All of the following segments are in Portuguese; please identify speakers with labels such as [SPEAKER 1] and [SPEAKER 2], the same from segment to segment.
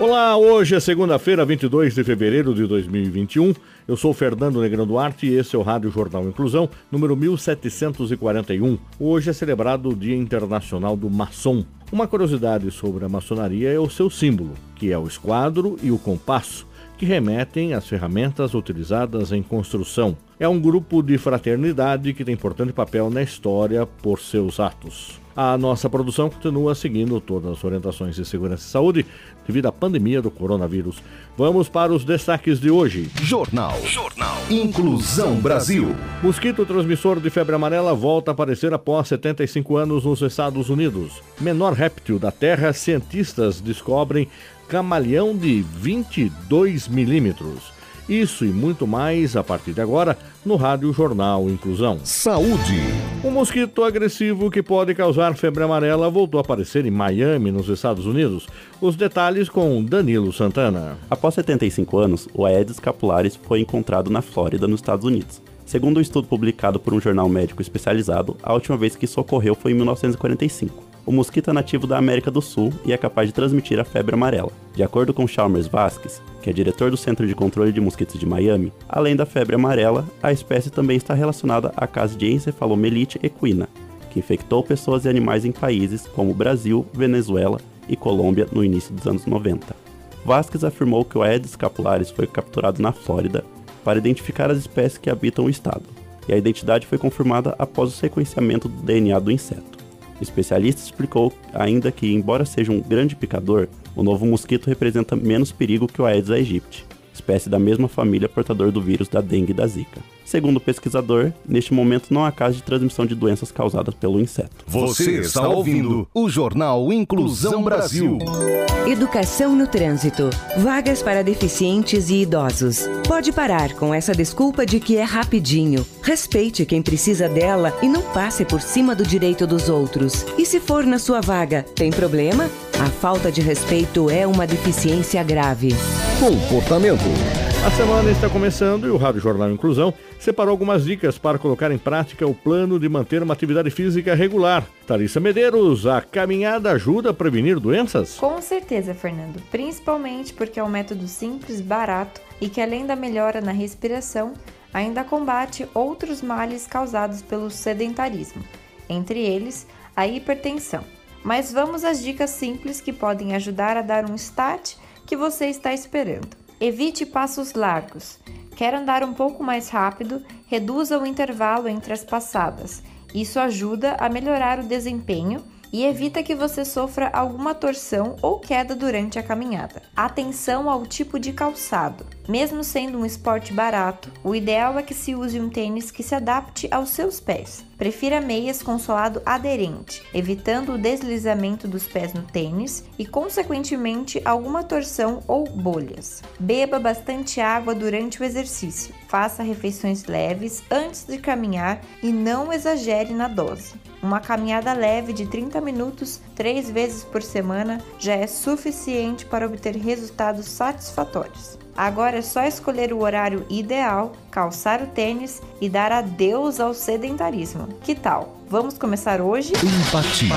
[SPEAKER 1] Olá, hoje é segunda-feira, 22 de fevereiro de 2021. Eu sou Fernando Negrão Duarte e esse é o Rádio Jornal Inclusão, número 1741. Hoje é celebrado o Dia Internacional do Maçom. Uma curiosidade sobre a maçonaria é o seu símbolo, que é o esquadro e o compasso, que remetem às ferramentas utilizadas em construção. É um grupo de fraternidade que tem importante papel na história por seus atos. A nossa produção continua seguindo todas as orientações de segurança e saúde devido à pandemia do coronavírus. Vamos para os destaques de hoje.
[SPEAKER 2] Jornal. Jornal. Inclusão Brasil.
[SPEAKER 1] Mosquito transmissor de febre amarela volta a aparecer após 75 anos nos Estados Unidos. Menor réptil da Terra, cientistas descobrem camaleão de 22 milímetros. Isso e muito mais a partir de agora no Rádio Jornal Inclusão.
[SPEAKER 2] Saúde.
[SPEAKER 1] Um mosquito agressivo que pode causar febre amarela voltou a aparecer em Miami, nos Estados Unidos. Os detalhes com Danilo Santana.
[SPEAKER 3] Após 75 anos, o Aedes capularis foi encontrado na Flórida, nos Estados Unidos. Segundo um estudo publicado por um jornal médico especializado, a última vez que isso ocorreu foi em 1945. O mosquito é nativo da América do Sul e é capaz de transmitir a febre amarela. De acordo com Chalmers Vasquez, que é diretor do Centro de Controle de Mosquitos de Miami, além da febre amarela, a espécie também está relacionada à caso de encefalomelite equina, que infectou pessoas e animais em países como Brasil, Venezuela e Colômbia no início dos anos 90. Vasquez afirmou que o Aedes capularis foi capturado na Flórida para identificar as espécies que habitam o estado, e a identidade foi confirmada após o sequenciamento do DNA do inseto. Especialista explicou ainda que, embora seja um grande picador, o novo mosquito representa menos perigo que o Aedes aegypti, espécie da mesma família portador do vírus da dengue e da zika. Segundo o pesquisador, neste momento não há caso de transmissão de doenças causadas pelo inseto.
[SPEAKER 2] Você está ouvindo o Jornal Inclusão Brasil.
[SPEAKER 4] Educação no trânsito. Vagas para deficientes e idosos. Pode parar com essa desculpa de que é rapidinho. Respeite quem precisa dela e não passe por cima do direito dos outros. E se for na sua vaga, tem problema? A falta de respeito é uma deficiência grave.
[SPEAKER 2] Comportamento.
[SPEAKER 1] A semana está começando e o Rádio Jornal Inclusão separou algumas dicas para colocar em prática o plano de manter uma atividade física regular. Thalissa Medeiros, a caminhada ajuda a prevenir doenças?
[SPEAKER 5] Com certeza, Fernando. Principalmente porque é um método simples, barato e que, além da melhora na respiração, ainda combate outros males causados pelo sedentarismo, entre eles a hipertensão. Mas vamos às dicas simples que podem ajudar a dar um start que você está esperando. Evite passos largos. Quer andar um pouco mais rápido? Reduza o intervalo entre as passadas. Isso ajuda a melhorar o desempenho e evita que você sofra alguma torção ou queda durante a caminhada. Atenção ao tipo de calçado. Mesmo sendo um esporte barato, o ideal é que se use um tênis que se adapte aos seus pés. Prefira meias com solado aderente, evitando o deslizamento dos pés no tênis e, consequentemente, alguma torção ou bolhas. Beba bastante água durante o exercício. Faça refeições leves antes de caminhar e não exagere na dose. Uma caminhada leve de 30 minutos, três vezes por semana, já é suficiente para obter resultados satisfatórios. Agora é só escolher o horário ideal, calçar o tênis e dar adeus ao sedentarismo. Que tal? Vamos começar hoje?
[SPEAKER 2] Empatia.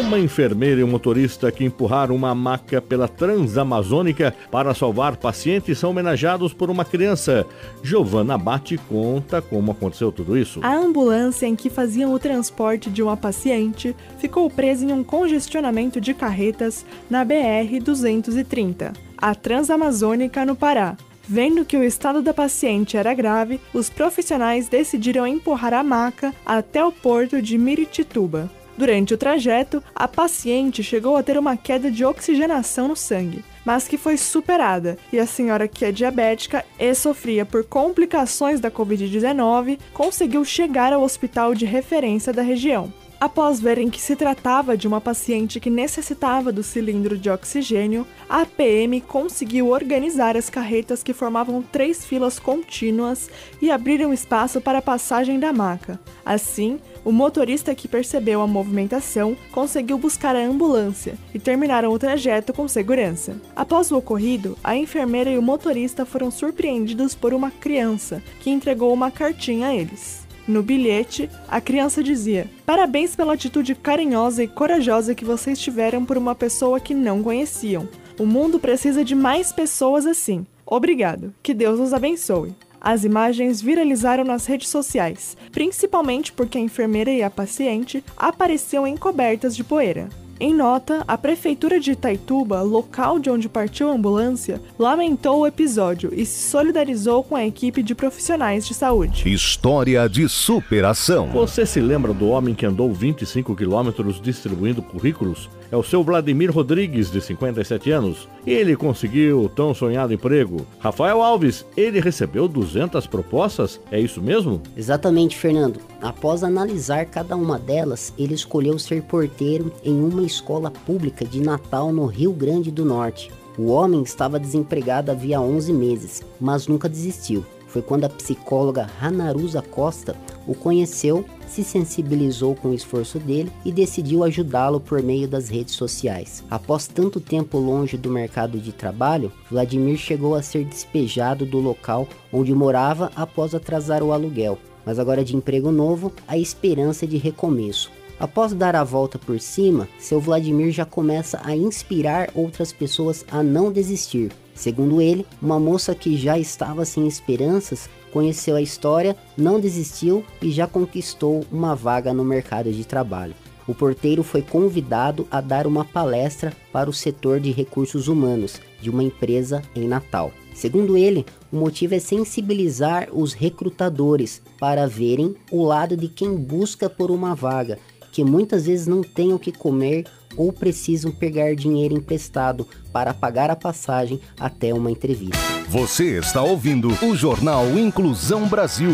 [SPEAKER 1] Uma enfermeira e um motorista que empurraram uma maca pela Transamazônica para salvar pacientes são homenageados por uma criança. Giovanna Bate conta como aconteceu tudo isso.
[SPEAKER 6] A ambulância em que faziam o transporte de uma paciente ficou presa em um congestionamento de carretas na BR-230, a Transamazônica, no Pará. Vendo que o estado da paciente era grave, os profissionais decidiram empurrar a maca até o porto de Miritituba. Durante o trajeto, a paciente chegou a ter uma queda de oxigenação no sangue, mas que foi superada, e a senhora que é diabética e sofria por complicações da Covid-19 conseguiu chegar ao hospital de referência da região. Após verem que se tratava de uma paciente que necessitava do cilindro de oxigênio, a PM conseguiu organizar as carretas que formavam três filas contínuas e abriram espaço para a passagem da maca. Assim, o motorista que percebeu a movimentação conseguiu buscar a ambulância e terminaram o trajeto com segurança. Após o ocorrido, a enfermeira e o motorista foram surpreendidos por uma criança que entregou uma cartinha a eles. No bilhete, a criança dizia: Parabéns pela atitude carinhosa e corajosa que vocês tiveram por uma pessoa que não conheciam. O mundo precisa de mais pessoas assim. Obrigado. Que Deus os abençoe. As imagens viralizaram nas redes sociais, principalmente porque a enfermeira e a paciente apareciam encobertas de poeira. Em nota, a Prefeitura de Itaituba, local de onde partiu a ambulância, lamentou o episódio e se solidarizou com a equipe de profissionais de saúde.
[SPEAKER 2] História de superação.
[SPEAKER 1] Você se lembra do homem que andou 25 quilômetros distribuindo currículos? É o seu Vladimir Rodrigues, de 57 anos. Ele conseguiu o tão sonhado emprego. Rafael Alves, ele recebeu 200 propostas? É isso mesmo?
[SPEAKER 7] Exatamente, Fernando. Após analisar cada uma delas, ele escolheu ser porteiro em uma escola pública de Natal, no Rio Grande do Norte. O homem estava desempregado havia 11 meses, mas nunca desistiu. Foi quando a psicóloga Hanarusa Costa o conheceu, se sensibilizou com o esforço dele e decidiu ajudá-lo por meio das redes sociais. Após tanto tempo longe do mercado de trabalho, Vladimir chegou a ser despejado do local onde morava após atrasar o aluguel. Mas agora de emprego novo, a esperança de recomeço. Após dar a volta por cima, seu Vladimir já começa a inspirar outras pessoas a não desistir. Segundo ele, uma moça que já estava sem esperanças conheceu a história, não desistiu e já conquistou uma vaga no mercado de trabalho. O porteiro foi convidado a dar uma palestra para o setor de recursos humanos de uma empresa em Natal. Segundo ele, o motivo é sensibilizar os recrutadores para verem o lado de quem busca por uma vaga que muitas vezes não têm o que comer ou precisam pegar dinheiro emprestado para pagar a passagem até uma entrevista.
[SPEAKER 2] Você está ouvindo o Jornal Inclusão Brasil.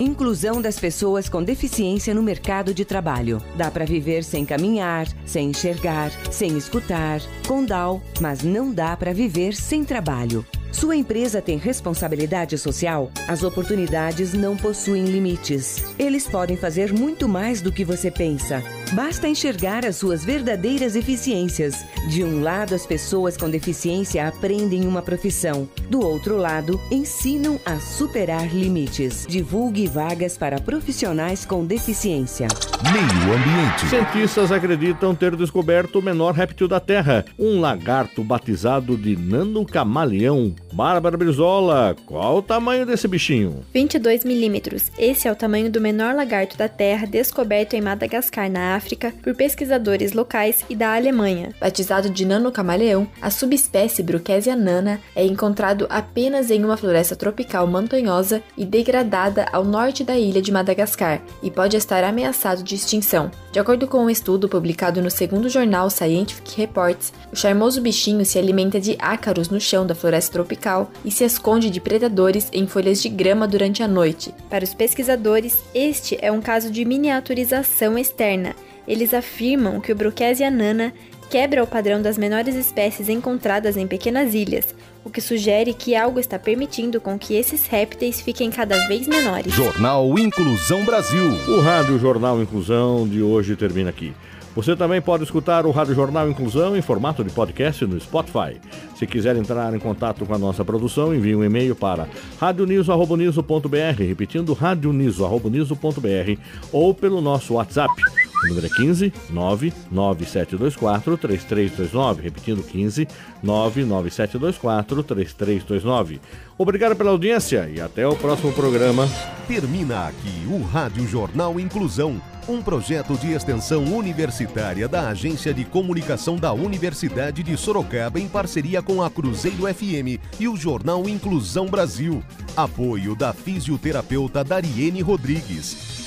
[SPEAKER 4] Inclusão das pessoas com deficiência no mercado de trabalho. Dá para viver sem caminhar, sem enxergar, sem escutar, com DAO, mas não dá para viver sem trabalho. Sua empresa tem responsabilidade social? As oportunidades não possuem limites. Eles podem fazer muito mais do que você pensa. Basta enxergar as suas verdadeiras eficiências. De um lado, as pessoas com deficiência aprendem uma profissão. Do outro lado, ensinam a superar limites. Divulgue vagas para profissionais com deficiência.
[SPEAKER 2] Meio Ambiente.
[SPEAKER 1] Cientistas acreditam ter descoberto o menor réptil da Terra, um lagarto batizado de nanocamaleão. Bárbara Brizola, qual o tamanho desse bichinho?
[SPEAKER 8] 22 milímetros. Esse é o tamanho do menor lagarto da Terra descoberto em Madagascar, na África, por pesquisadores locais e da Alemanha. Batizado de nanocamaleão, a subespécie Bruchessia nana é encontrado apenas em uma floresta tropical montanhosa e degradada ao norte da ilha de Madagascar e pode estar ameaçado de extinção. De acordo com um estudo publicado no segundo jornal Scientific Reports, o charmoso bichinho se alimenta de ácaros no chão da floresta tropical e se esconde de predadores em folhas de grama durante a noite. Para os pesquisadores, este é um caso de miniaturização externa. Eles afirmam que o Bruchessia nana quebra o padrão das menores espécies encontradas em pequenas ilhas, o que sugere que algo está permitindo com que esses répteis fiquem cada vez menores.
[SPEAKER 2] Jornal Inclusão Brasil.
[SPEAKER 1] O Rádio Jornal Inclusão de hoje termina aqui. Você também pode escutar o Rádio Jornal Inclusão em formato de podcast no Spotify. Se quiser entrar em contato com a nossa produção, envie um e-mail para radioniso.br, repetindo radioniso.br ou pelo nosso WhatsApp. O número é 15 99724 3329. Repetindo 15 99724 3329. Obrigado pela audiência e até o próximo programa.
[SPEAKER 2] Termina aqui o Rádio Jornal Inclusão, um projeto de extensão universitária da Agência de Comunicação da Universidade de Sorocaba em parceria com a Cruzeiro FM e o Jornal Inclusão Brasil. Apoio da fisioterapeuta Dariene Rodrigues.